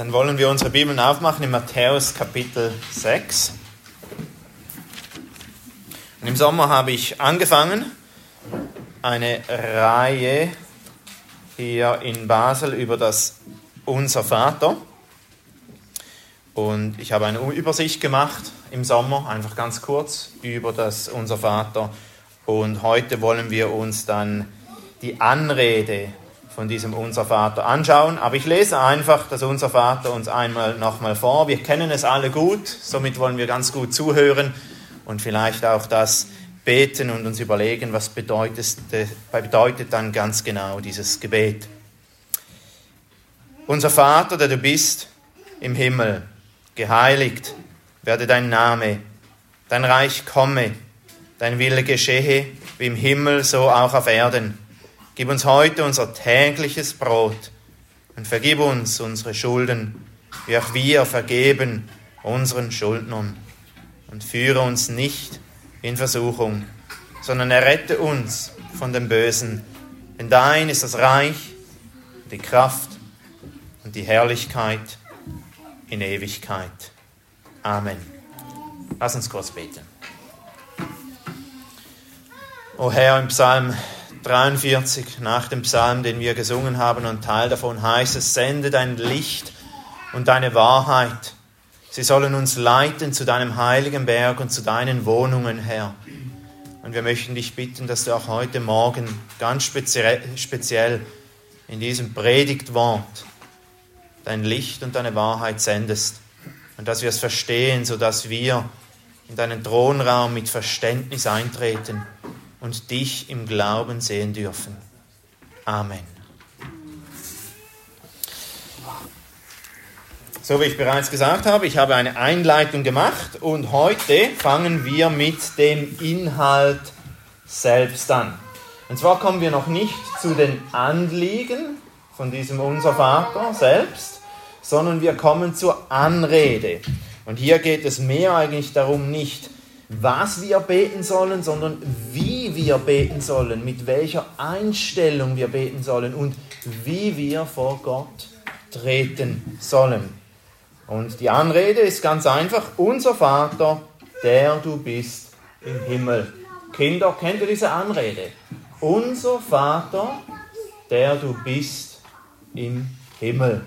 Dann wollen wir unsere Bibeln aufmachen in Matthäus Kapitel 6. Und Im Sommer habe ich angefangen, eine Reihe hier in Basel über das Unser Vater. Und ich habe eine Übersicht gemacht im Sommer, einfach ganz kurz über das Unser Vater. Und heute wollen wir uns dann die Anrede von diesem Unser Vater anschauen. Aber ich lese einfach das Unser Vater uns einmal nochmal vor. Wir kennen es alle gut, somit wollen wir ganz gut zuhören und vielleicht auch das beten und uns überlegen, was bedeutet, bedeutet dann ganz genau dieses Gebet. Unser Vater, der du bist im Himmel, geheiligt werde dein Name, dein Reich komme, dein Wille geschehe, wie im Himmel, so auch auf Erden. Gib uns heute unser tägliches Brot und vergib uns unsere Schulden, wie auch wir vergeben unseren Schuldnern. Und führe uns nicht in Versuchung, sondern errette uns von dem Bösen. Denn dein ist das Reich, die Kraft und die Herrlichkeit in Ewigkeit. Amen. Lass uns kurz beten. O Herr, im Psalm 43 nach dem Psalm, den wir gesungen haben, und Teil davon heißt es, sende dein Licht und deine Wahrheit. Sie sollen uns leiten zu deinem heiligen Berg und zu deinen Wohnungen, Herr. Und wir möchten dich bitten, dass du auch heute Morgen ganz speziell in diesem Predigtwort dein Licht und deine Wahrheit sendest. Und dass wir es verstehen, sodass wir in deinen Thronraum mit Verständnis eintreten und dich im Glauben sehen dürfen. Amen. So wie ich bereits gesagt habe, ich habe eine Einleitung gemacht und heute fangen wir mit dem Inhalt selbst an. Und zwar kommen wir noch nicht zu den Anliegen von diesem Unser Vater selbst, sondern wir kommen zur Anrede. Und hier geht es mehr eigentlich darum, nicht was wir beten sollen, sondern wie wir beten sollen, mit welcher Einstellung wir beten sollen und wie wir vor Gott treten sollen. Und die Anrede ist ganz einfach, unser Vater, der du bist im Himmel. Kinder, kennt ihr diese Anrede? Unser Vater, der du bist im Himmel.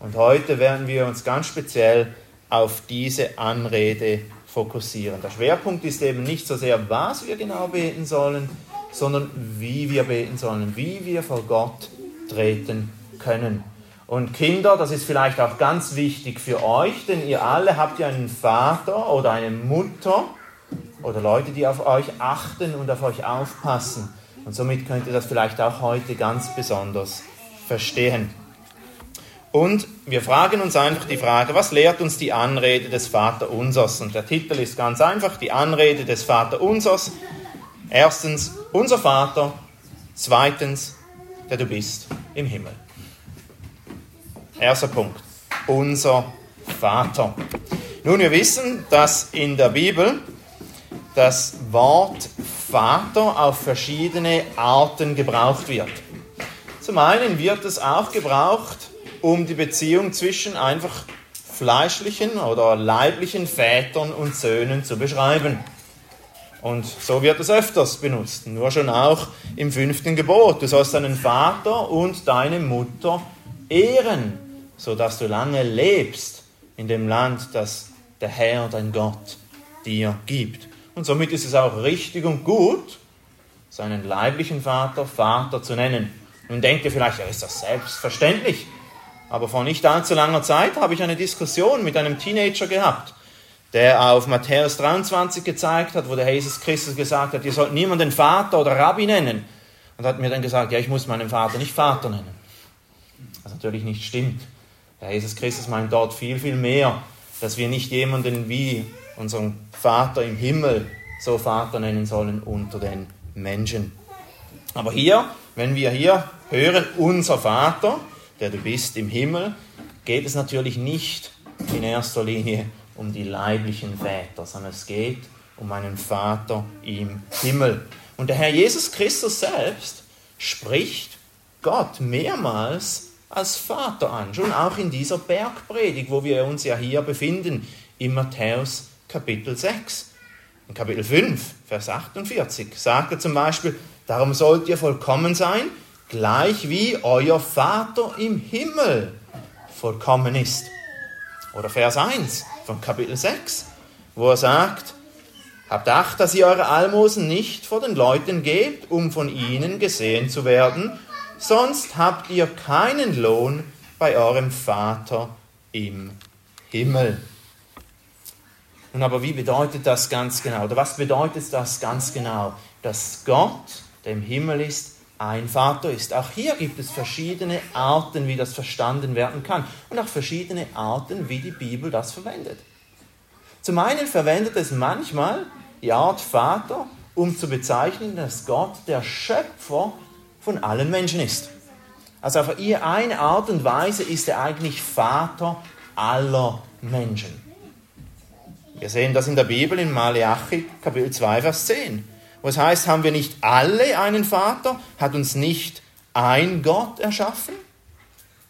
Und heute werden wir uns ganz speziell auf diese Anrede fokussieren. Der Schwerpunkt ist eben nicht so sehr, was wir genau beten sollen, sondern wie wir beten sollen, wie wir vor Gott treten können. Und Kinder, das ist vielleicht auch ganz wichtig für euch, denn ihr alle habt ja einen Vater oder eine Mutter oder Leute, die auf euch achten und auf euch aufpassen. Und somit könnt ihr das vielleicht auch heute ganz besonders verstehen. Und wir fragen uns einfach die Frage, was lehrt uns die Anrede des Vaterunsers? Und der Titel ist ganz einfach, die Anrede des Vaterunsers. Erstens, unser Vater. Zweitens, der du bist im Himmel. Erster Punkt, unser Vater. Nun, wir wissen, dass in der Bibel das Wort Vater auf verschiedene Arten gebraucht wird. Zum einen wird es auch gebraucht um die Beziehung zwischen einfach fleischlichen oder leiblichen Vätern und Söhnen zu beschreiben. Und so wird es öfters benutzt, nur schon auch im fünften Gebot. Du sollst deinen Vater und deine Mutter ehren, sodass du lange lebst in dem Land, das der Herr, dein Gott, dir gibt. Und somit ist es auch richtig und gut, seinen leiblichen Vater Vater zu nennen. Nun denkt ihr vielleicht, ja, ist das selbstverständlich. Aber vor nicht allzu langer Zeit habe ich eine Diskussion mit einem Teenager gehabt, der auf Matthäus 23 gezeigt hat, wo der Jesus Christus gesagt hat, ihr sollt niemanden Vater oder Rabbi nennen. Und hat mir dann gesagt, ja, ich muss meinen Vater nicht Vater nennen. Was natürlich nicht stimmt. Der Jesus Christus meint dort viel, viel mehr, dass wir nicht jemanden wie unseren Vater im Himmel so Vater nennen sollen unter den Menschen. Aber hier, wenn wir hier hören, unser Vater, der du bist im Himmel, geht es natürlich nicht in erster Linie um die leiblichen Väter, sondern es geht um einen Vater im Himmel. Und der Herr Jesus Christus selbst spricht Gott mehrmals als Vater an, schon auch in dieser Bergpredigt, wo wir uns ja hier befinden, in Matthäus Kapitel 6. In Kapitel 5, Vers 48 sagt er zum Beispiel, darum sollt ihr vollkommen sein, gleich wie euer Vater im Himmel vollkommen ist. Oder Vers 1 von Kapitel 6, wo er sagt, Habt Acht, dass ihr eure Almosen nicht vor den Leuten gebt, um von ihnen gesehen zu werden, sonst habt ihr keinen Lohn bei eurem Vater im Himmel. Nun aber, wie bedeutet das ganz genau? Oder was bedeutet das ganz genau? Dass Gott, der im Himmel ist, ein Vater ist. Auch hier gibt es verschiedene Arten, wie das verstanden werden kann und auch verschiedene Arten, wie die Bibel das verwendet. Zum einen verwendet es manchmal die Art Vater, um zu bezeichnen, dass Gott der Schöpfer von allen Menschen ist. Also auf eine Art und Weise ist er eigentlich Vater aller Menschen. Wir sehen das in der Bibel in Malachi Kapitel 2, Vers 10, wo es heißt, haben wir nicht alle einen Vater? Hat uns nicht ein Gott erschaffen?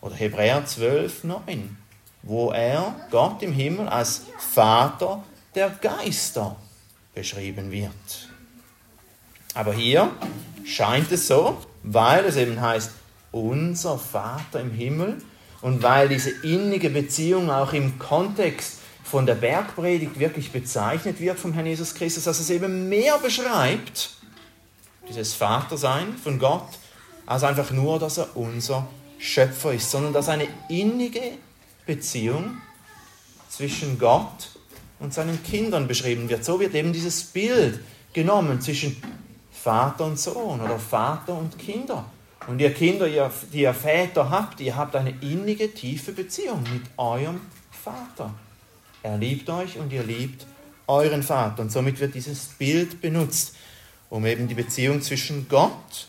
Oder Hebräer 12, 9, wo er, Gott im Himmel, als Vater der Geister beschrieben wird. Aber hier scheint es so, weil es eben heißt, unser Vater im Himmel und weil diese innige Beziehung auch im Kontext von der Bergpredigt wirklich bezeichnet wird vom Herrn Jesus Christus, dass es eben mehr beschreibt, dieses Vatersein von Gott, als einfach nur, dass er unser Schöpfer ist, sondern dass eine innige Beziehung zwischen Gott und seinen Kindern beschrieben wird. So wird eben dieses Bild genommen zwischen Vater und Sohn oder Vater und Kinder. Und ihr Kinder, die ihr Väter habt, ihr habt eine innige, tiefe Beziehung mit eurem Vater. Er liebt euch und ihr liebt euren Vater. Und somit wird dieses Bild benutzt, um eben die Beziehung zwischen Gott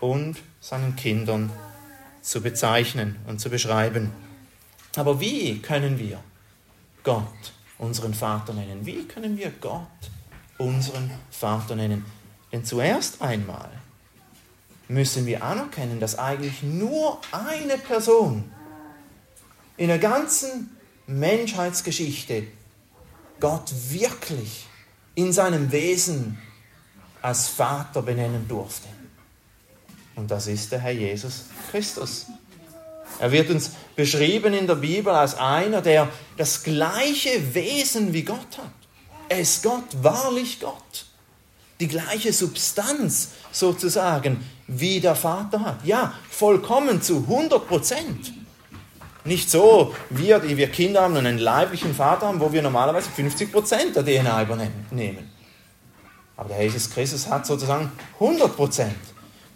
und seinen Kindern zu bezeichnen und zu beschreiben. Aber wie können wir Gott unseren Vater nennen? Wie können wir Gott unseren Vater nennen? Denn zuerst einmal müssen wir anerkennen, dass eigentlich nur eine Person in der ganzen Menschheitsgeschichte Gott wirklich in seinem Wesen als Vater benennen durfte. Und das ist der Herr Jesus Christus. Er wird uns beschrieben in der Bibel als einer, der das gleiche Wesen wie Gott hat. Er ist Gott, wahrlich Gott. Die gleiche Substanz sozusagen wie der Vater hat. Ja, vollkommen zu 100 Prozent. Nicht so, wir, die wir Kinder haben und einen leiblichen Vater haben, wo wir normalerweise 50 Prozent der DNA übernehmen. Aber der Jesus Christus hat sozusagen 100 Prozent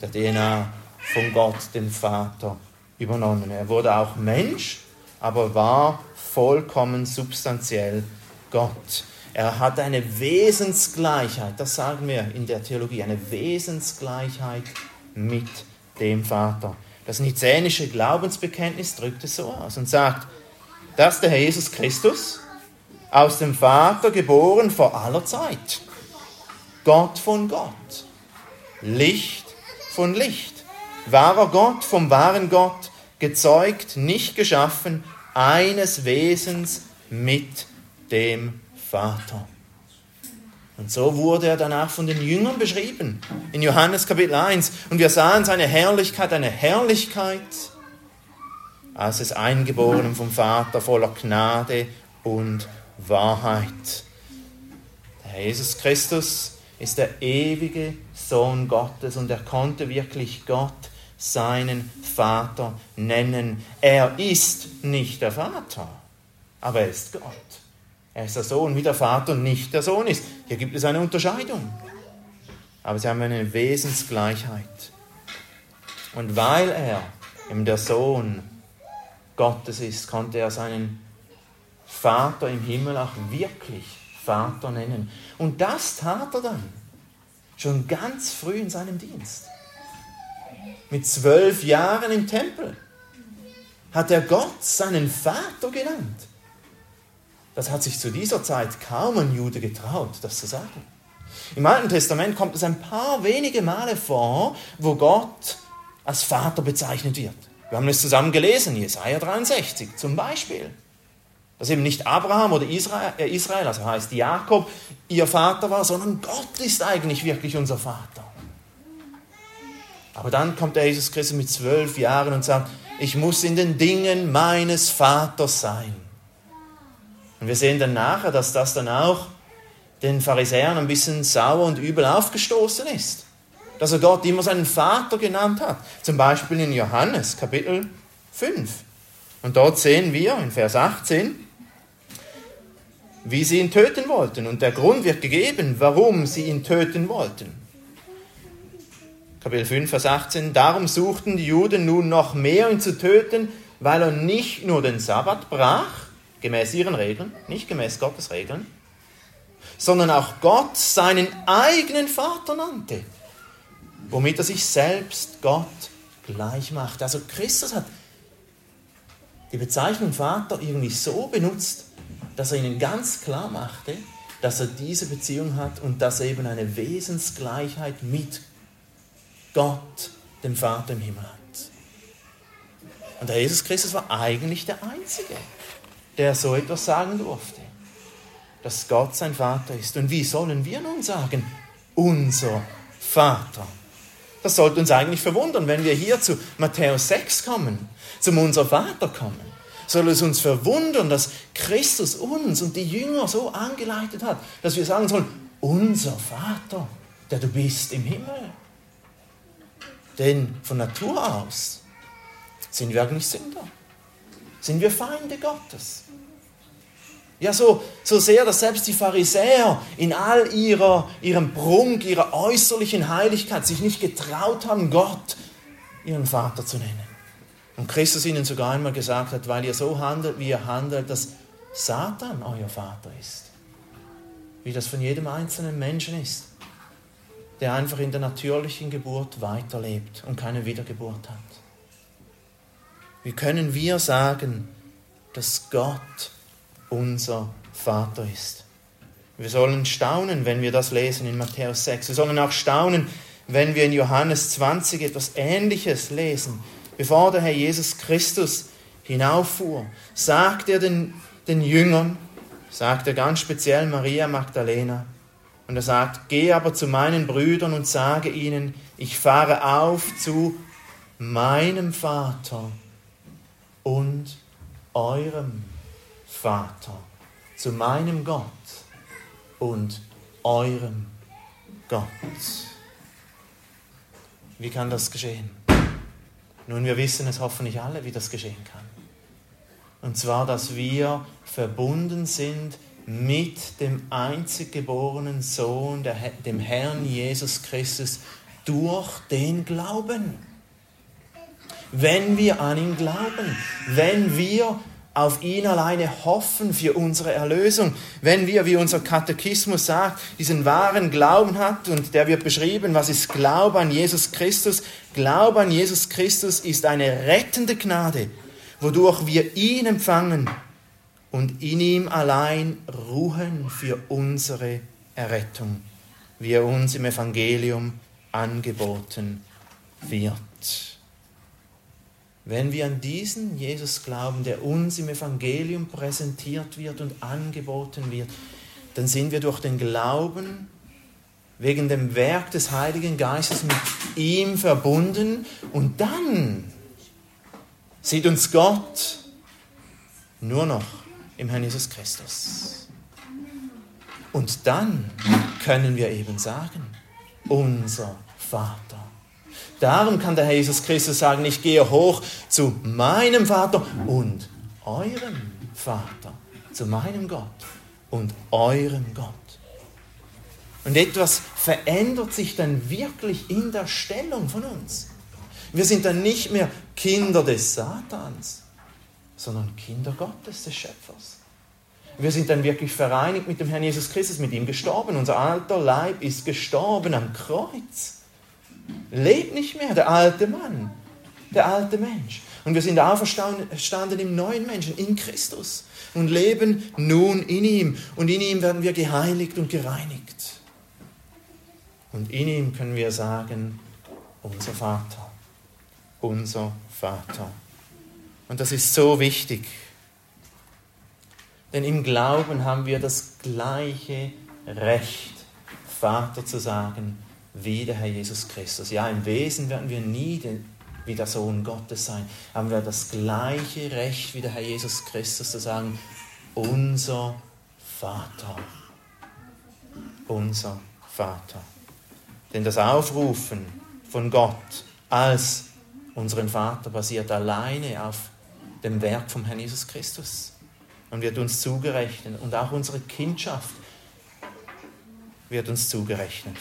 der DNA von Gott, dem Vater, übernommen. Er wurde auch Mensch, aber war vollkommen substanziell Gott. Er hat eine Wesensgleichheit, das sagen wir in der Theologie, eine Wesensgleichheit mit dem Vater. Das nizänische Glaubensbekenntnis drückt es so aus und sagt, dass der Herr Jesus Christus aus dem Vater geboren vor aller Zeit, Gott von Gott, Licht von Licht, wahrer Gott vom wahren Gott, gezeugt, nicht geschaffen, eines Wesens mit dem Vater. Und so wurde er danach von den Jüngern beschrieben, in Johannes Kapitel 1. Und wir sahen seine Herrlichkeit, eine Herrlichkeit, als es eingeboren vom Vater voller Gnade und Wahrheit. Der Jesus Christus ist der ewige Sohn Gottes und er konnte wirklich Gott seinen Vater nennen. Er ist nicht der Vater, aber er ist Gott. Er ist der Sohn, wie der Vater nicht der Sohn ist. Hier gibt es eine Unterscheidung. Aber sie haben eine Wesensgleichheit. Und weil er eben der Sohn Gottes ist, konnte er seinen Vater im Himmel auch wirklich Vater nennen. Und das tat er dann schon ganz früh in seinem Dienst mit zwölf Jahren im Tempel, hat er Gott seinen Vater genannt. Das hat sich zu dieser Zeit kaum ein Jude getraut, das zu sagen. Im Alten Testament kommt es ein paar wenige Male vor, wo Gott als Vater bezeichnet wird. Wir haben es zusammen gelesen, Jesaja 63 zum Beispiel. Dass eben nicht Abraham oder Israel, äh Israel, also heißt Jakob, ihr Vater war, sondern Gott ist eigentlich wirklich unser Vater. Aber dann kommt der Jesus Christus mit zwölf Jahren und sagt, ich muss in den Dingen meines Vaters sein. Und wir sehen dann nachher, dass das dann auch den Pharisäern ein bisschen sauer und übel aufgestoßen ist. Dass er Gott immer seinen Vater genannt hat. Zum Beispiel in Johannes Kapitel 5. Und dort sehen wir in Vers 18, wie sie ihn töten wollten. Und der Grund wird gegeben, warum sie ihn töten wollten. Kapitel 5, Vers 18. Darum suchten die Juden nun noch mehr, ihn zu töten, weil er nicht nur den Sabbat brach, gemäß ihren Regeln, nicht gemäß Gottes Regeln, sondern auch Gott seinen eigenen Vater nannte, womit er sich selbst Gott gleich macht. Also Christus hat die Bezeichnung Vater irgendwie so benutzt, dass er ihnen ganz klar machte, dass er diese Beziehung hat und dass er eben eine Wesensgleichheit mit Gott, dem Vater im Himmel hat. Und der Jesus Christus war eigentlich der Einzige, der so etwas sagen durfte, dass Gott sein Vater ist. Und wie sollen wir nun sagen, unser Vater? Das sollte uns eigentlich verwundern, wenn wir hier zu Matthäus 6 kommen, zum unser Vater kommen. Soll es uns verwundern, dass Christus uns und die Jünger so angeleitet hat, dass wir sagen sollen, unser Vater, der du bist im Himmel. Denn von Natur aus sind wir eigentlich Sünder. Sind wir Feinde Gottes. Ja, so, so sehr, dass selbst die Pharisäer in all ihrer, ihrem Prunk, ihrer äußerlichen Heiligkeit sich nicht getraut haben, Gott ihren Vater zu nennen. Und Christus ihnen sogar einmal gesagt hat, weil ihr so handelt, wie ihr handelt, dass Satan euer Vater ist. Wie das von jedem einzelnen Menschen ist der einfach in der natürlichen Geburt weiterlebt und keine Wiedergeburt hat. Wie können wir sagen, dass Gott unser Vater ist? Wir sollen staunen, wenn wir das lesen in Matthäus 6. Wir sollen auch staunen, wenn wir in Johannes 20 etwas Ähnliches lesen. Bevor der Herr Jesus Christus hinauffuhr, sagt er den, den Jüngern, sagt er ganz speziell Maria Magdalena, und er sagt, geh aber zu meinen Brüdern und sage ihnen, ich fahre auf zu meinem Vater und eurem Vater, zu meinem Gott und eurem Gott. Wie kann das geschehen? Nun, wir wissen es hoffentlich alle, wie das geschehen kann. Und zwar, dass wir verbunden sind mit dem einzig geborenen Sohn, dem Herrn Jesus Christus, durch den Glauben. Wenn wir an ihn glauben, wenn wir auf ihn alleine hoffen für unsere Erlösung, wenn wir, wie unser Katechismus sagt, diesen wahren Glauben hat und der wird beschrieben, was ist Glaube an Jesus Christus? Glaube an Jesus Christus ist eine rettende Gnade, wodurch wir ihn empfangen und in ihm allein ruhen für unsere Errettung, wie er uns im Evangelium angeboten wird. Wenn wir an diesen Jesus glauben, der uns im Evangelium präsentiert wird und angeboten wird, dann sind wir durch den Glauben wegen dem Werk des Heiligen Geistes mit ihm verbunden und dann sieht uns Gott nur noch im Herrn Jesus Christus. Und dann können wir eben sagen, unser Vater. Darum kann der Herr Jesus Christus sagen, ich gehe hoch zu meinem Vater und eurem Vater, zu meinem Gott und eurem Gott. Und etwas verändert sich dann wirklich in der Stellung von uns. Wir sind dann nicht mehr Kinder des Satans, sondern Kinder Gottes, des Schöpfers. Wir sind dann wirklich vereinigt mit dem Herrn Jesus Christus, mit ihm gestorben. Unser alter Leib ist gestorben am Kreuz. Lebt nicht mehr der alte Mann, der alte Mensch. Und wir sind auferstanden im neuen Menschen, in Christus. Und leben nun in ihm. Und in ihm werden wir geheiligt und gereinigt. Und in ihm können wir sagen, unser Vater, unser Vater. Und das ist so wichtig. Denn im Glauben haben wir das gleiche Recht, Vater zu sagen, wie der Herr Jesus Christus. Ja, im Wesen werden wir nie wie der Sohn Gottes sein, haben wir das gleiche Recht wie der Herr Jesus Christus zu sagen, unser Vater. Unser Vater. Denn das Aufrufen von Gott als unseren Vater basiert alleine auf dem Werk vom Herrn Jesus Christus und wird uns zugerechnet. Und auch unsere Kindschaft wird uns zugerechnet.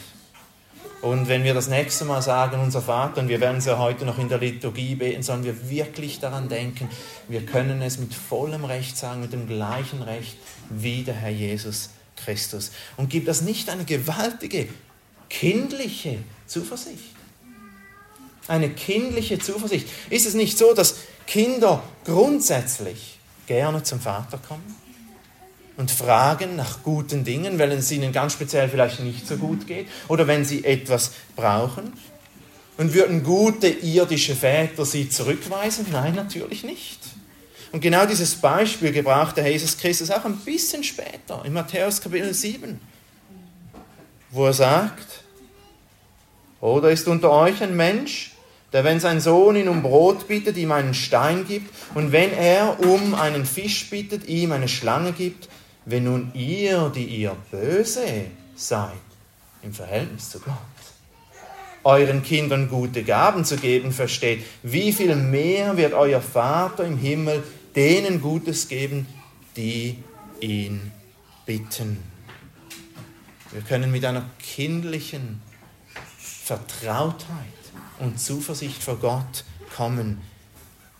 Und wenn wir das nächste Mal sagen, unser Vater, und wir werden es ja heute noch in der Liturgie beten, sollen wir wirklich daran denken, wir können es mit vollem Recht sagen, mit dem gleichen Recht wie der Herr Jesus Christus. Und gibt das nicht eine gewaltige, kindliche Zuversicht? Eine kindliche Zuversicht. Ist es nicht so, dass Kinder grundsätzlich gerne zum Vater kommen? Und fragen nach guten Dingen, weil es ihnen ganz speziell vielleicht nicht so gut geht oder wenn sie etwas brauchen. Und würden gute irdische Väter sie zurückweisen? Nein, natürlich nicht. Und genau dieses Beispiel gebraucht der Jesus Christus auch ein bisschen später, in Matthäus Kapitel 7, wo er sagt, oder ist unter euch ein Mensch, der, wenn sein Sohn ihn um Brot bittet, ihm einen Stein gibt, und wenn er um einen Fisch bittet, ihm eine Schlange gibt, wenn nun ihr, die ihr böse seid, im Verhältnis zu Gott, euren Kindern gute Gaben zu geben versteht, wie viel mehr wird euer Vater im Himmel denen Gutes geben, die ihn bitten. Wir können mit einer kindlichen Vertrautheit und Zuversicht vor Gott kommen.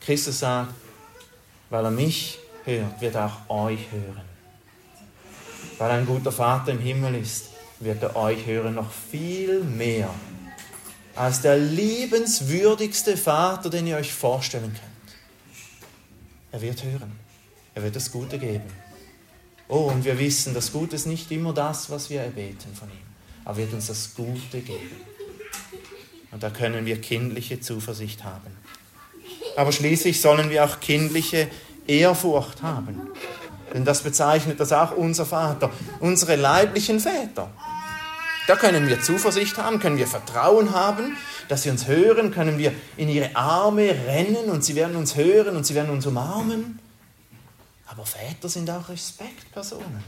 Christus sagt, weil er mich hört, wird er auch euch hören weil ein guter Vater im Himmel ist, wird er euch hören noch viel mehr als der liebenswürdigste Vater, den ihr euch vorstellen könnt. Er wird hören. Er wird das Gute geben. Oh, und wir wissen, das Gute ist nicht immer das, was wir erbeten von ihm. Er wird uns das Gute geben. Und da können wir kindliche Zuversicht haben. Aber schließlich sollen wir auch kindliche Ehrfurcht haben. Denn das bezeichnet das auch unser Vater, unsere leiblichen Väter. Da können wir Zuversicht haben, können wir Vertrauen haben, dass sie uns hören, können wir in ihre Arme rennen und sie werden uns hören und sie werden uns umarmen. Aber Väter sind auch Respektpersonen.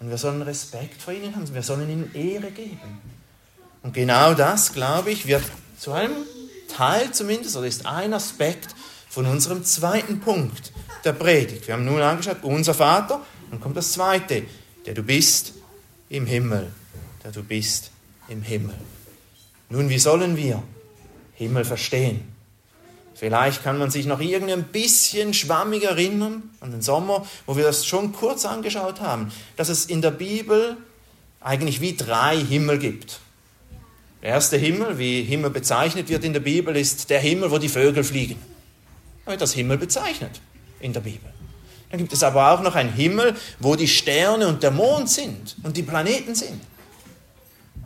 Und wir sollen Respekt vor ihnen haben, wir sollen ihnen Ehre geben. Und genau das, glaube ich, wird zu einem Teil zumindest, oder ist ein Aspekt von unserem zweiten Punkt, der Predigt. Wir haben nun angeschaut, unser Vater, dann kommt das zweite, der du bist im Himmel, der du bist im Himmel. Nun, wie sollen wir Himmel verstehen? Vielleicht kann man sich noch irgendein bisschen schwammig erinnern an den Sommer, wo wir das schon kurz angeschaut haben, dass es in der Bibel eigentlich wie drei Himmel gibt. Der erste Himmel, wie Himmel bezeichnet wird in der Bibel, ist der Himmel, wo die Vögel fliegen. Da wird das Himmel bezeichnet in der Bibel. Dann gibt es aber auch noch einen Himmel, wo die Sterne und der Mond sind und die Planeten sind.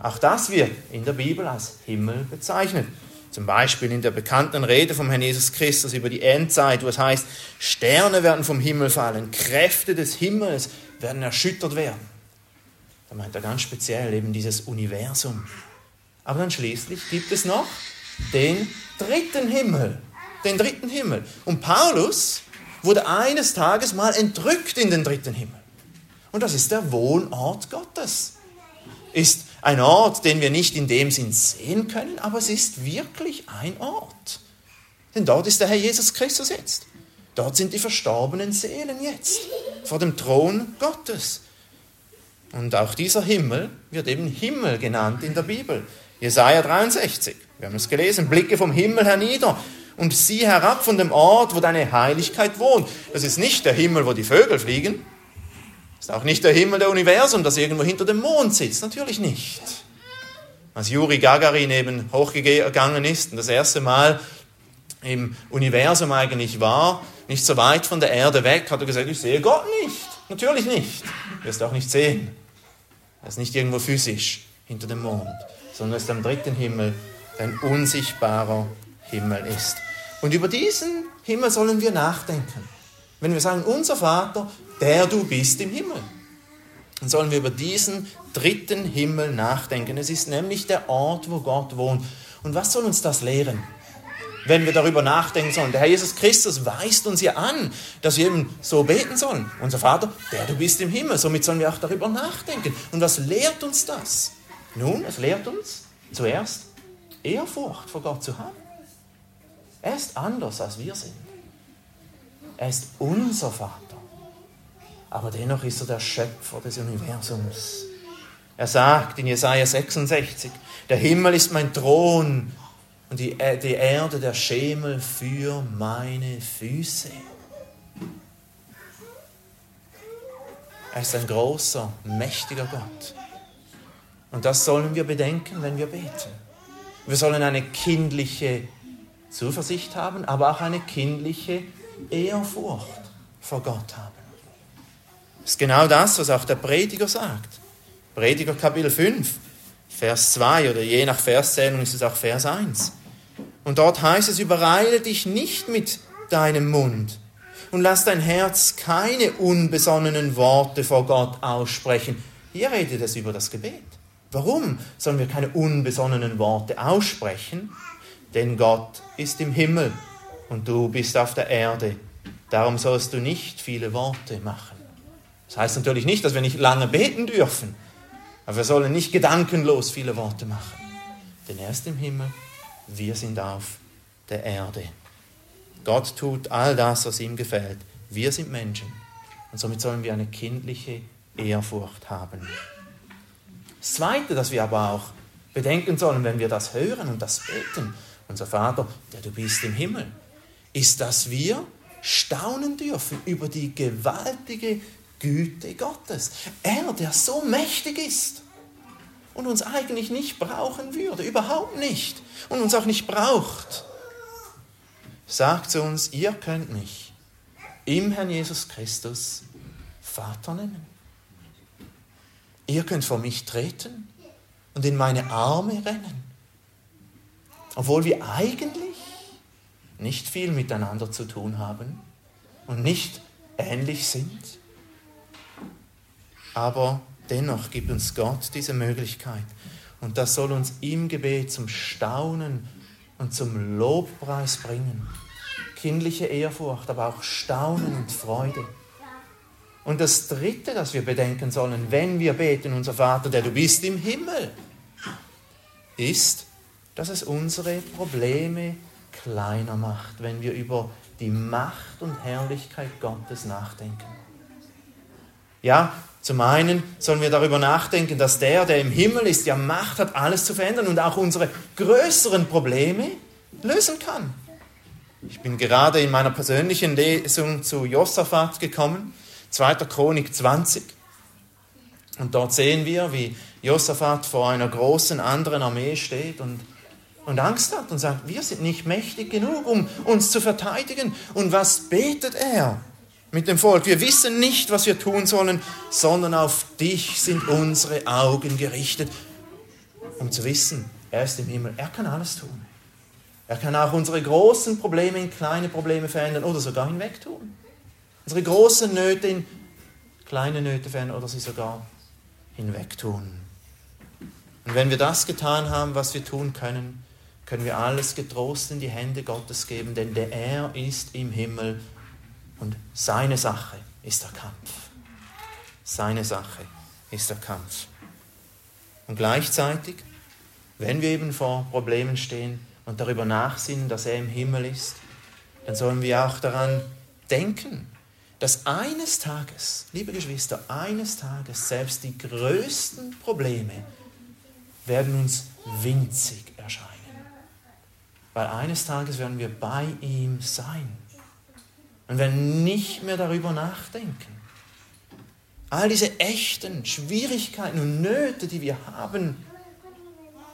Auch das wird in der Bibel als Himmel bezeichnet. Zum Beispiel in der bekannten Rede vom Herrn Jesus Christus über die Endzeit, wo es heißt, Sterne werden vom Himmel fallen, Kräfte des Himmels werden erschüttert werden. Da meint er ganz speziell eben dieses Universum. Aber dann schließlich gibt es noch den dritten Himmel. Den dritten Himmel. Und Paulus wurde eines Tages mal entrückt in den dritten Himmel. Und das ist der Wohnort Gottes. Ist ein Ort, den wir nicht in dem Sinn sehen können, aber es ist wirklich ein Ort. Denn dort ist der Herr Jesus Christus jetzt. Dort sind die verstorbenen Seelen jetzt vor dem Thron Gottes. Und auch dieser Himmel wird eben Himmel genannt in der Bibel. Jesaja 63, wir haben es gelesen, Blicke vom Himmel hernieder und sieh herab von dem Ort, wo deine Heiligkeit wohnt. Das ist nicht der Himmel, wo die Vögel fliegen. Das ist auch nicht der Himmel der Universum, das irgendwo hinter dem Mond sitzt. Natürlich nicht. Als Juri Gagarin eben hochgegangen ist und das erste Mal im Universum eigentlich war, nicht so weit von der Erde weg, hat er gesagt, ich sehe Gott nicht. Natürlich nicht. Du wirst auch nicht sehen. Er ist nicht irgendwo physisch hinter dem Mond, sondern er ist am dritten Himmel ein unsichtbarer Himmel ist. Und über diesen Himmel sollen wir nachdenken. Wenn wir sagen, unser Vater, der du bist im Himmel, dann sollen wir über diesen dritten Himmel nachdenken. Es ist nämlich der Ort, wo Gott wohnt. Und was soll uns das lehren? Wenn wir darüber nachdenken sollen. Der Herr Jesus Christus weist uns ja an, dass wir eben so beten sollen. Unser Vater, der du bist im Himmel. Somit sollen wir auch darüber nachdenken. Und was lehrt uns das? Nun, es lehrt uns zuerst Ehrfurcht vor Gott zu haben. Er ist anders, als wir sind. Er ist unser Vater. Aber dennoch ist er der Schöpfer des Universums. Er sagt in Jesaja 66, der Himmel ist mein Thron und die, die Erde der Schemel für meine Füße. Er ist ein großer, mächtiger Gott. Und das sollen wir bedenken, wenn wir beten. Wir sollen eine kindliche Zuversicht haben, aber auch eine kindliche Ehrfurcht vor Gott haben. Das ist genau das, was auch der Prediger sagt. Prediger Kapitel 5, Vers 2 oder je nach Verszählung ist es auch Vers 1. Und dort heißt es, übereile dich nicht mit deinem Mund und lass dein Herz keine unbesonnenen Worte vor Gott aussprechen. Hier redet es über das Gebet. Warum sollen wir keine unbesonnenen Worte aussprechen? Denn Gott ist im Himmel und du bist auf der Erde. Darum sollst du nicht viele Worte machen. Das heißt natürlich nicht, dass wir nicht lange beten dürfen, aber wir sollen nicht gedankenlos viele Worte machen. Denn er ist im Himmel, wir sind auf der Erde. Gott tut all das, was ihm gefällt. Wir sind Menschen und somit sollen wir eine kindliche Ehrfurcht haben. Das Zweite, das wir aber auch bedenken sollen, wenn wir das hören und das beten, unser Vater, der du bist im Himmel, ist, dass wir staunen dürfen über die gewaltige Güte Gottes. Er, der so mächtig ist und uns eigentlich nicht brauchen würde, überhaupt nicht, und uns auch nicht braucht, sagt zu uns, ihr könnt mich im Herrn Jesus Christus Vater nennen. Ihr könnt vor mich treten und in meine Arme rennen. Obwohl wir eigentlich nicht viel miteinander zu tun haben und nicht ähnlich sind. Aber dennoch gibt uns Gott diese Möglichkeit. Und das soll uns im Gebet zum Staunen und zum Lobpreis bringen. Kindliche Ehrfurcht, aber auch Staunen und Freude. Und das Dritte, das wir bedenken sollen, wenn wir beten, unser Vater, der du bist im Himmel, ist, dass es unsere Probleme kleiner macht, wenn wir über die Macht und Herrlichkeit Gottes nachdenken. Ja, zum einen sollen wir darüber nachdenken, dass der, der im Himmel ist, ja Macht hat, alles zu verändern und auch unsere größeren Probleme lösen kann. Ich bin gerade in meiner persönlichen Lesung zu Josaphat gekommen 2. Chronik 20. Und dort sehen wir, wie Josaphat vor einer großen anderen Armee steht und, und Angst hat und sagt, wir sind nicht mächtig genug, um uns zu verteidigen. Und was betet er mit dem Volk? Wir wissen nicht, was wir tun sollen, sondern auf dich sind unsere Augen gerichtet, um zu wissen, er ist im Himmel, er kann alles tun. Er kann auch unsere großen Probleme in kleine Probleme verändern oder sogar hinwegtun unsere großen Nöte in kleine Nöte verändern oder sie sogar hinwegtun. Und wenn wir das getan haben, was wir tun können, können wir alles getrost in die Hände Gottes geben, denn der Er ist im Himmel und seine Sache ist der Kampf. Seine Sache ist der Kampf. Und gleichzeitig, wenn wir eben vor Problemen stehen und darüber nachsinnen, dass er im Himmel ist, dann sollen wir auch daran denken, dass eines Tages, liebe Geschwister, eines Tages selbst die größten Probleme werden uns winzig. Weil eines Tages werden wir bei ihm sein und werden nicht mehr darüber nachdenken. All diese echten Schwierigkeiten und Nöte, die wir haben,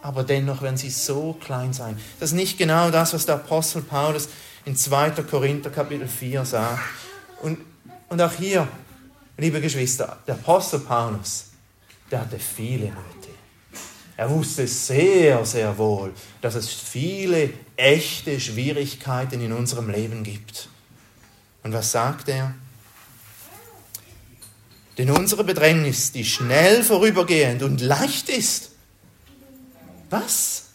aber dennoch werden sie so klein sein. Das ist nicht genau das, was der Apostel Paulus in 2. Korinther Kapitel 4 sagt. Und und auch hier, liebe Geschwister, der Apostel Paulus, der hatte viele Nöte. Er wusste sehr, sehr wohl, dass es viele echte Schwierigkeiten in unserem Leben gibt. Und was sagt er? Denn unsere Bedrängnis, die schnell vorübergehend und leicht ist. Was?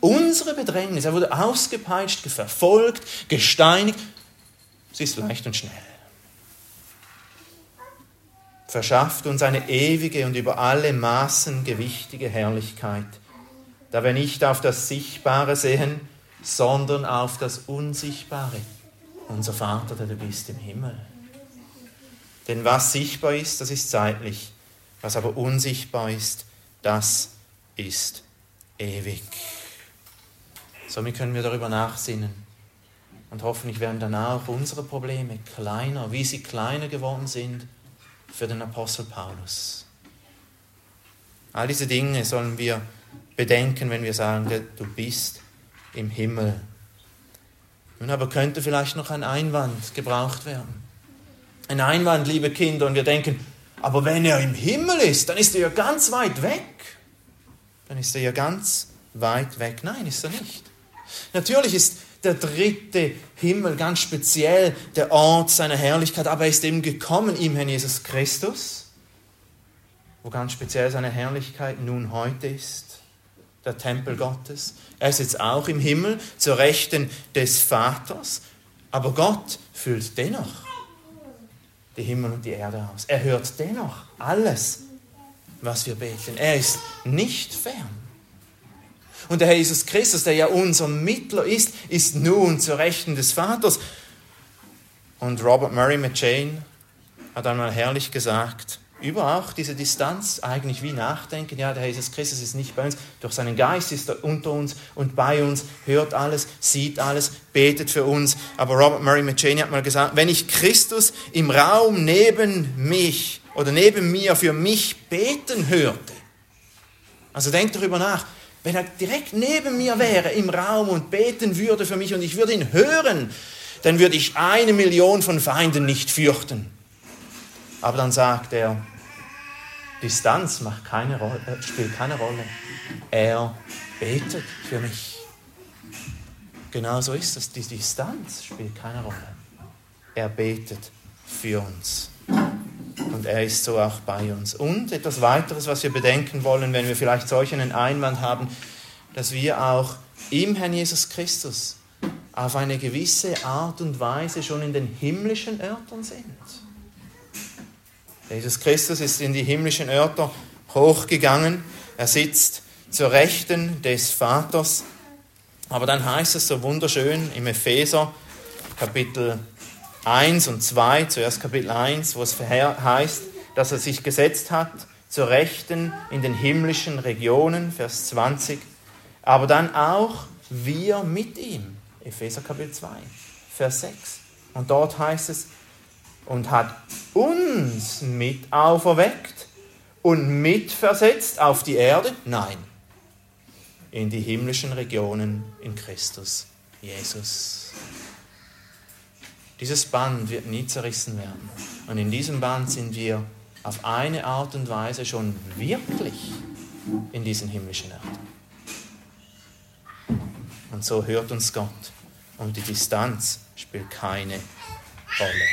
Unsere Bedrängnis, er wurde ausgepeitscht, verfolgt, gesteinigt. Sie ist leicht und schnell. Verschafft uns eine ewige und über alle Maßen gewichtige Herrlichkeit, da wir nicht auf das Sichtbare sehen, sondern auf das Unsichtbare. Unser Vater, der du bist im Himmel. Denn was sichtbar ist, das ist zeitlich. Was aber unsichtbar ist, das ist ewig. Somit können wir darüber nachsinnen. Und hoffentlich werden dann auch unsere Probleme kleiner, wie sie kleiner geworden sind für den Apostel Paulus. All diese Dinge sollen wir bedenken, wenn wir sagen, du bist im Himmel. Nun aber könnte vielleicht noch ein Einwand gebraucht werden ein Einwand, liebe Kinder, und wir denken, aber wenn er im Himmel ist, dann ist er ja ganz weit weg. Dann ist er ja ganz weit weg. Nein, ist er nicht. Natürlich ist der dritte Himmel ganz speziell der Ort seiner Herrlichkeit, aber er ist eben gekommen im Herrn Jesus Christus, wo ganz speziell seine Herrlichkeit nun heute ist, der Tempel Gottes. Er ist jetzt auch im Himmel zur Rechten des Vaters, aber Gott füllt dennoch die Himmel und die Erde aus. Er hört dennoch alles, was wir beten. Er ist nicht fern. Und der Herr Jesus Christus, der ja unser Mittler ist, ist nun zur Rechten des Vaters. Und Robert Murray McChain hat einmal herrlich gesagt, über auch diese Distanz eigentlich wie nachdenken. Ja, der Jesus Christus ist nicht bei uns. Durch seinen Geist ist er unter uns und bei uns, hört alles, sieht alles, betet für uns. Aber Robert Murray McChaney hat mal gesagt, wenn ich Christus im Raum neben mich oder neben mir für mich beten hörte, also denkt darüber nach, wenn er direkt neben mir wäre im Raum und beten würde für mich und ich würde ihn hören, dann würde ich eine Million von Feinden nicht fürchten. Aber dann sagt er, Distanz macht keine Rolle, äh, spielt keine Rolle. Er betet für mich. Genau so ist es. Die Distanz spielt keine Rolle. Er betet für uns. Und er ist so auch bei uns. Und etwas weiteres, was wir bedenken wollen, wenn wir vielleicht solch einen Einwand haben, dass wir auch im Herrn Jesus Christus auf eine gewisse Art und Weise schon in den himmlischen Örtern sind. Jesus Christus ist in die himmlischen Örter hochgegangen. Er sitzt zur Rechten des Vaters. Aber dann heißt es so wunderschön im Epheser Kapitel 1 und 2, zuerst Kapitel 1, wo es heißt, dass er sich gesetzt hat zur Rechten in den himmlischen Regionen, Vers 20, aber dann auch wir mit ihm, Epheser Kapitel 2, Vers 6. Und dort heißt es, und hat uns mit auferweckt und mitversetzt auf die Erde? Nein, in die himmlischen Regionen in Christus Jesus. Dieses Band wird nie zerrissen werden. Und in diesem Band sind wir auf eine Art und Weise schon wirklich in diesen himmlischen Örtern. Und so hört uns Gott. Und die Distanz spielt keine Rolle.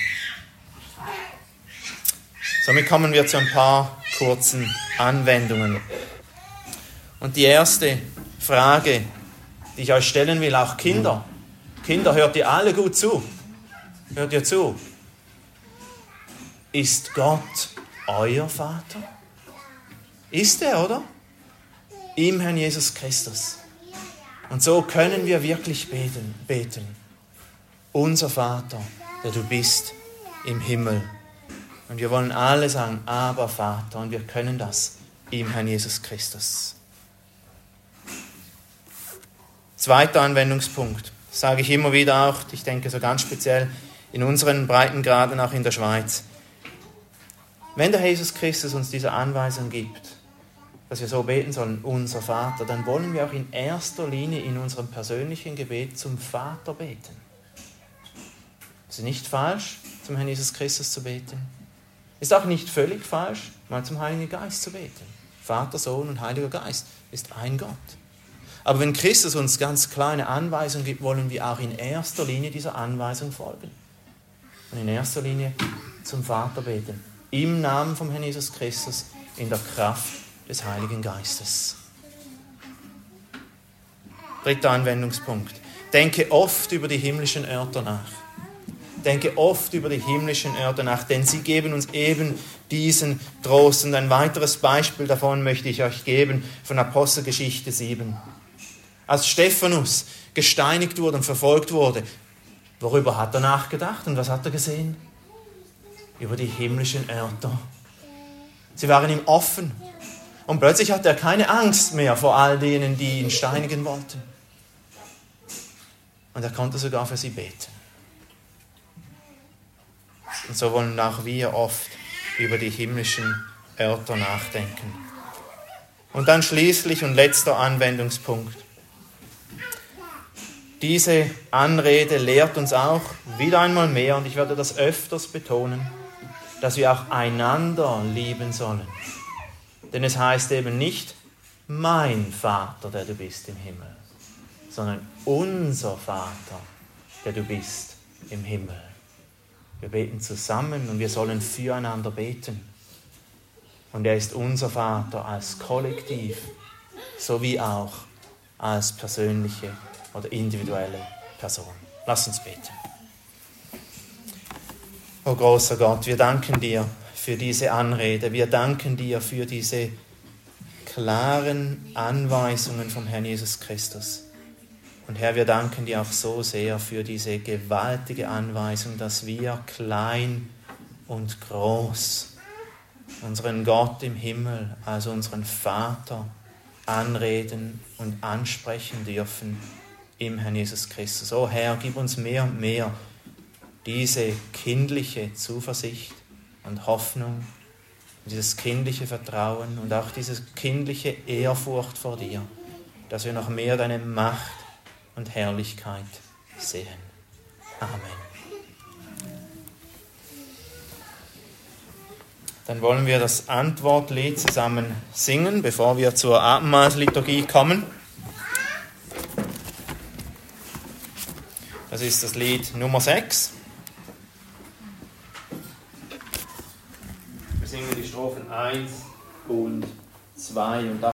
Somit kommen wir zu ein paar kurzen Anwendungen. Und die erste Frage, die ich euch stellen will, auch Kinder. Kinder, hört ihr alle gut zu? Hört ihr zu? Ist Gott euer Vater? Ist er, oder? Im Herrn Jesus Christus. Und so können wir wirklich beten, beten. Unser Vater, der du bist im Himmel und wir wollen alle sagen, aber Vater, und wir können das im Herrn Jesus Christus. Zweiter Anwendungspunkt, sage ich immer wieder auch, ich denke so ganz speziell in unseren Breitengraden, auch in der Schweiz. Wenn der Jesus Christus uns diese Anweisung gibt, dass wir so beten sollen, unser Vater, dann wollen wir auch in erster Linie in unserem persönlichen Gebet zum Vater beten. Es ist nicht falsch, zum Herrn Jesus Christus zu beten. Ist auch nicht völlig falsch, mal zum Heiligen Geist zu beten. Vater, Sohn und Heiliger Geist. ist ein Gott. Aber wenn Christus uns ganz kleine Anweisungen gibt, wollen wir auch in erster Linie dieser Anweisung folgen. Und in erster Linie zum Vater beten. Im Namen vom Herrn Jesus Christus, in der Kraft des Heiligen Geistes. Dritter Anwendungspunkt. Denke oft über die himmlischen Örter nach. Denke oft über die himmlischen Örter nach, denn sie geben uns eben diesen Trost. Und ein weiteres Beispiel davon möchte ich euch geben von Apostelgeschichte 7. Als Stephanus gesteinigt wurde und verfolgt wurde, worüber hat er nachgedacht und was hat er gesehen? Über die himmlischen Örter. Sie waren ihm offen. Und plötzlich hatte er keine Angst mehr vor all denen, die ihn steinigen wollten. Und er konnte sogar für sie beten. Und so wollen auch wir oft über die himmlischen Örter nachdenken. Und dann schließlich und letzter Anwendungspunkt. Diese Anrede lehrt uns auch wieder einmal mehr, und ich werde das öfters betonen, dass wir auch einander lieben sollen. Denn es heißt eben nicht, mein Vater, der du bist im Himmel, sondern unser Vater, der du bist im Himmel. Wir beten zusammen und wir sollen füreinander beten. Und er ist unser Vater als Kollektiv, sowie auch als persönliche oder individuelle Person. Lass uns beten. O großer Gott, wir danken dir für diese Anrede. Wir danken dir für diese klaren Anweisungen vom Herrn Jesus Christus. Und Herr, wir danken dir auch so sehr für diese gewaltige Anweisung, dass wir klein und groß unseren Gott im Himmel, also unseren Vater, anreden und ansprechen dürfen im Herrn Jesus Christus. Oh Herr, gib uns mehr und mehr diese kindliche Zuversicht und Hoffnung, dieses kindliche Vertrauen und auch diese kindliche Ehrfurcht vor dir, dass wir noch mehr deine Macht und Herrlichkeit sehen. Amen. Dann wollen wir das Antwortlied zusammen singen, bevor wir zur Abendmahlsliturgie kommen. Das ist das Lied Nummer 6. Wir singen die Strophen 1 und 2 und